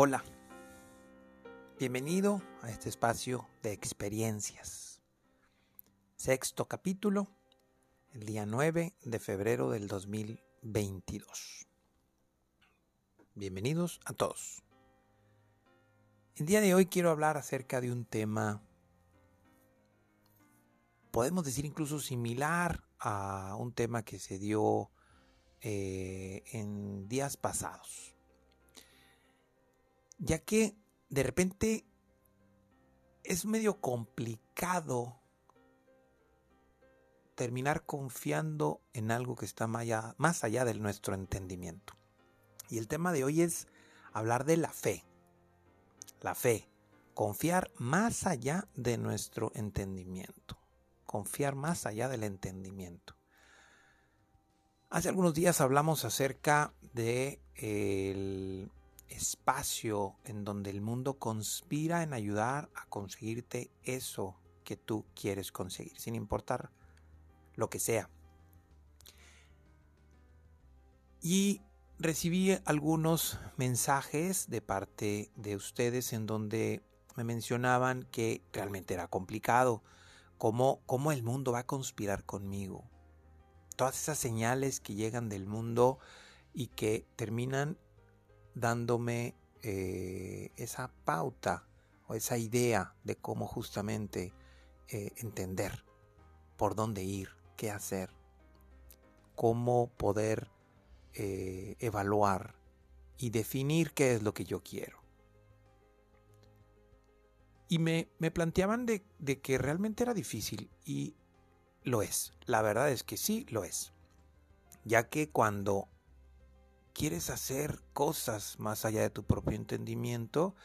Hola, bienvenido a este espacio de experiencias. Sexto capítulo, el día 9 de febrero del 2022. Bienvenidos a todos. El día de hoy quiero hablar acerca de un tema, podemos decir incluso similar a un tema que se dio eh, en días pasados ya que de repente es medio complicado terminar confiando en algo que está más allá, de nuestro entendimiento. Y el tema de hoy es hablar de la fe. La fe, confiar más allá de nuestro entendimiento. Confiar más allá del entendimiento. Hace algunos días hablamos acerca de el espacio en donde el mundo conspira en ayudar a conseguirte eso que tú quieres conseguir, sin importar lo que sea. Y recibí algunos mensajes de parte de ustedes en donde me mencionaban que realmente era complicado, cómo, cómo el mundo va a conspirar conmigo. Todas esas señales que llegan del mundo y que terminan dándome eh, esa pauta o esa idea de cómo justamente eh, entender por dónde ir, qué hacer, cómo poder eh, evaluar y definir qué es lo que yo quiero. Y me, me planteaban de, de que realmente era difícil y lo es. La verdad es que sí, lo es. Ya que cuando quieres hacer cosas más allá de tu propio entendimiento,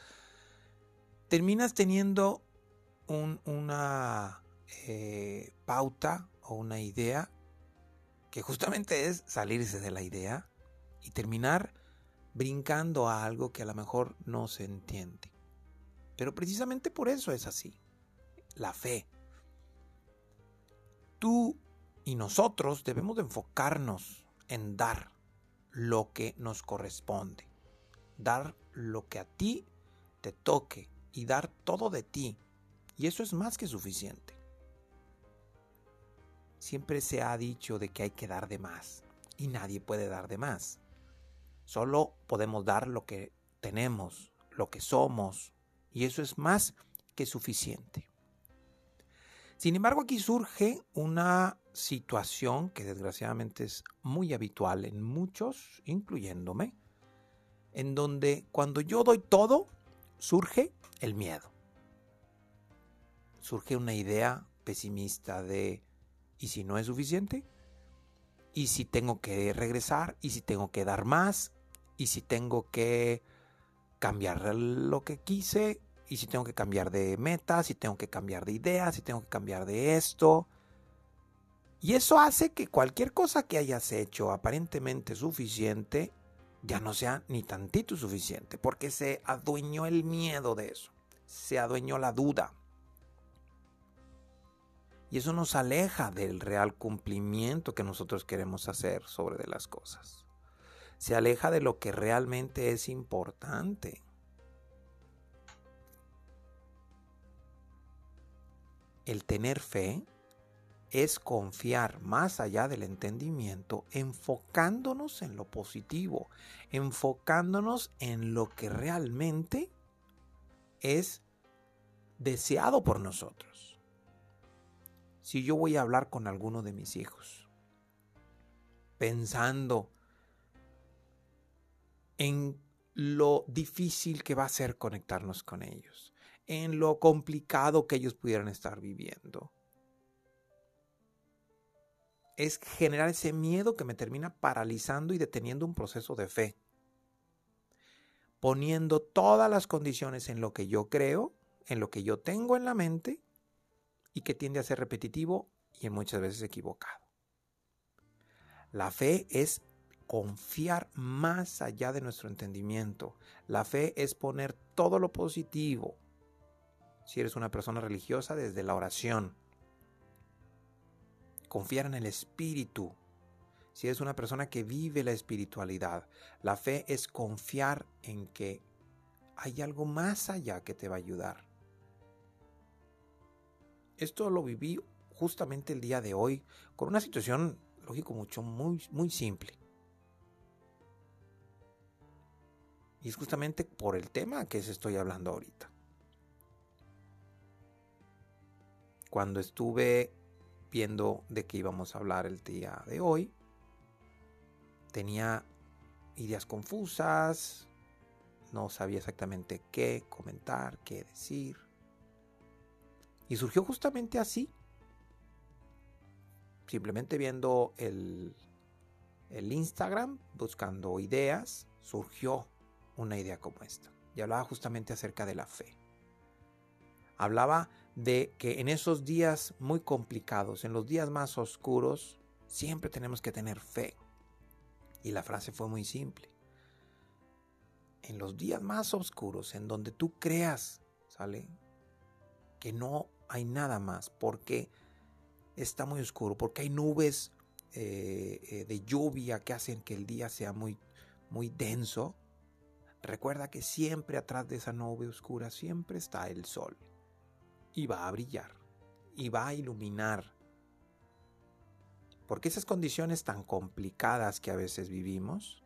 terminas teniendo una eh, pauta o una idea que justamente es salirse de la idea y terminar brincando a algo que a lo mejor no se entiende. Pero precisamente por eso es así. La fe. Tú y nosotros debemos de enfocarnos en dar lo que nos corresponde. Dar lo que a ti te toque y dar todo de ti. Y eso es más que suficiente. Siempre se ha dicho de que hay que dar de más y nadie puede dar de más. Solo podemos dar lo que tenemos, lo que somos, y eso es más que suficiente. Sin embargo, aquí surge una situación que desgraciadamente es muy habitual en muchos, incluyéndome, en donde cuando yo doy todo, surge el miedo. Surge una idea pesimista de, ¿y si no es suficiente? ¿Y si tengo que regresar? ¿Y si tengo que dar más? ¿Y si tengo que cambiar lo que quise? ¿Y si tengo que cambiar de metas? ¿Y tengo que cambiar de ideas? ¿Y tengo que cambiar de esto? Y eso hace que cualquier cosa que hayas hecho aparentemente suficiente ya no sea ni tantito suficiente, porque se adueñó el miedo de eso, se adueñó la duda. Y eso nos aleja del real cumplimiento que nosotros queremos hacer sobre de las cosas. Se aleja de lo que realmente es importante. El tener fe es confiar más allá del entendimiento, enfocándonos en lo positivo, enfocándonos en lo que realmente es deseado por nosotros. Si yo voy a hablar con alguno de mis hijos, pensando en lo difícil que va a ser conectarnos con ellos, en lo complicado que ellos pudieran estar viviendo, es generar ese miedo que me termina paralizando y deteniendo un proceso de fe. Poniendo todas las condiciones en lo que yo creo, en lo que yo tengo en la mente y que tiende a ser repetitivo y muchas veces equivocado. La fe es confiar más allá de nuestro entendimiento. La fe es poner todo lo positivo. Si eres una persona religiosa, desde la oración confiar en el Espíritu. Si eres una persona que vive la espiritualidad, la fe es confiar en que hay algo más allá que te va a ayudar. Esto lo viví justamente el día de hoy con una situación, lógico, mucho, muy, muy simple. Y es justamente por el tema que se estoy hablando ahorita. Cuando estuve viendo de qué íbamos a hablar el día de hoy, tenía ideas confusas, no sabía exactamente qué comentar, qué decir. Y surgió justamente así. Simplemente viendo el, Instagram, buscando ideas, surgió una idea como esta. Y hablaba justamente acerca de la fe. Hablaba de que en esos días muy complicados, en los días más oscuros, siempre tenemos que tener fe. Y la frase fue muy simple. En los días más oscuros, en donde tú creas, ¿sale? Que no hay nada más, porque está muy oscuro, porque hay nubes eh, eh, de lluvia que hacen que el día sea muy, muy denso. Recuerda que siempre atrás de esa nube oscura siempre está el sol y va a brillar y va a iluminar. Porque esas condiciones tan complicadas que a veces vivimos,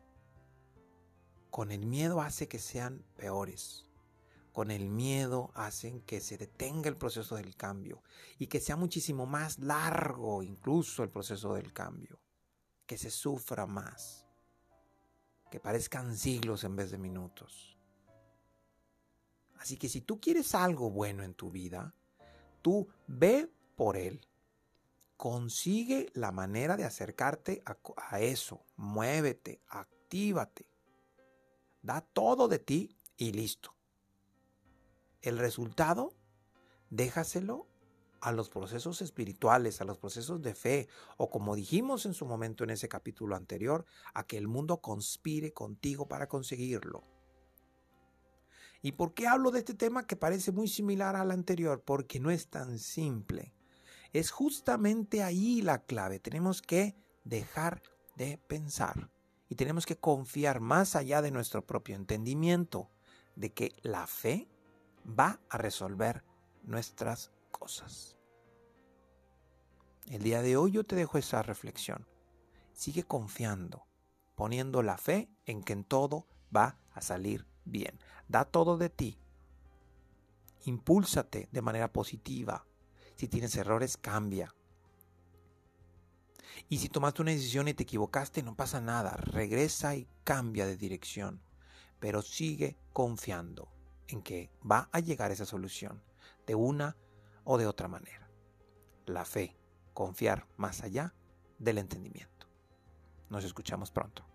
con el miedo hace que sean peores. Con el miedo hacen que se detenga el proceso del cambio y que sea muchísimo más largo incluso el proceso del cambio, que se sufra más, que parezcan siglos en vez de minutos. Así que si tú quieres algo bueno en tu vida, tú ve por él. Consigue la manera de acercarte a, eso. Muévete, actívate. Da todo de ti y listo. El resultado, déjaselo a los procesos espirituales, a los procesos de fe, o como dijimos en su momento en ese capítulo anterior, a que el mundo conspire contigo para conseguirlo. ¿Y por qué hablo de este tema que parece muy similar al anterior? Porque no es tan simple. Es justamente ahí la clave. Tenemos que dejar de pensar y tenemos que confiar más allá de nuestro propio entendimiento de que la fe va a resolver nuestras cosas. El día de hoy yo te dejo esa reflexión. Sigue confiando, poniendo la fe en que en todo va a salir bien. Da todo de ti. Impúlsate de manera positiva. Si tienes errores, cambia. Y si tomaste una decisión y te equivocaste, no pasa nada. Regresa y cambia de dirección. Pero sigue confiando en que va a llegar esa solución de una o de otra manera. La fe, confiar más allá del entendimiento. Nos escuchamos pronto.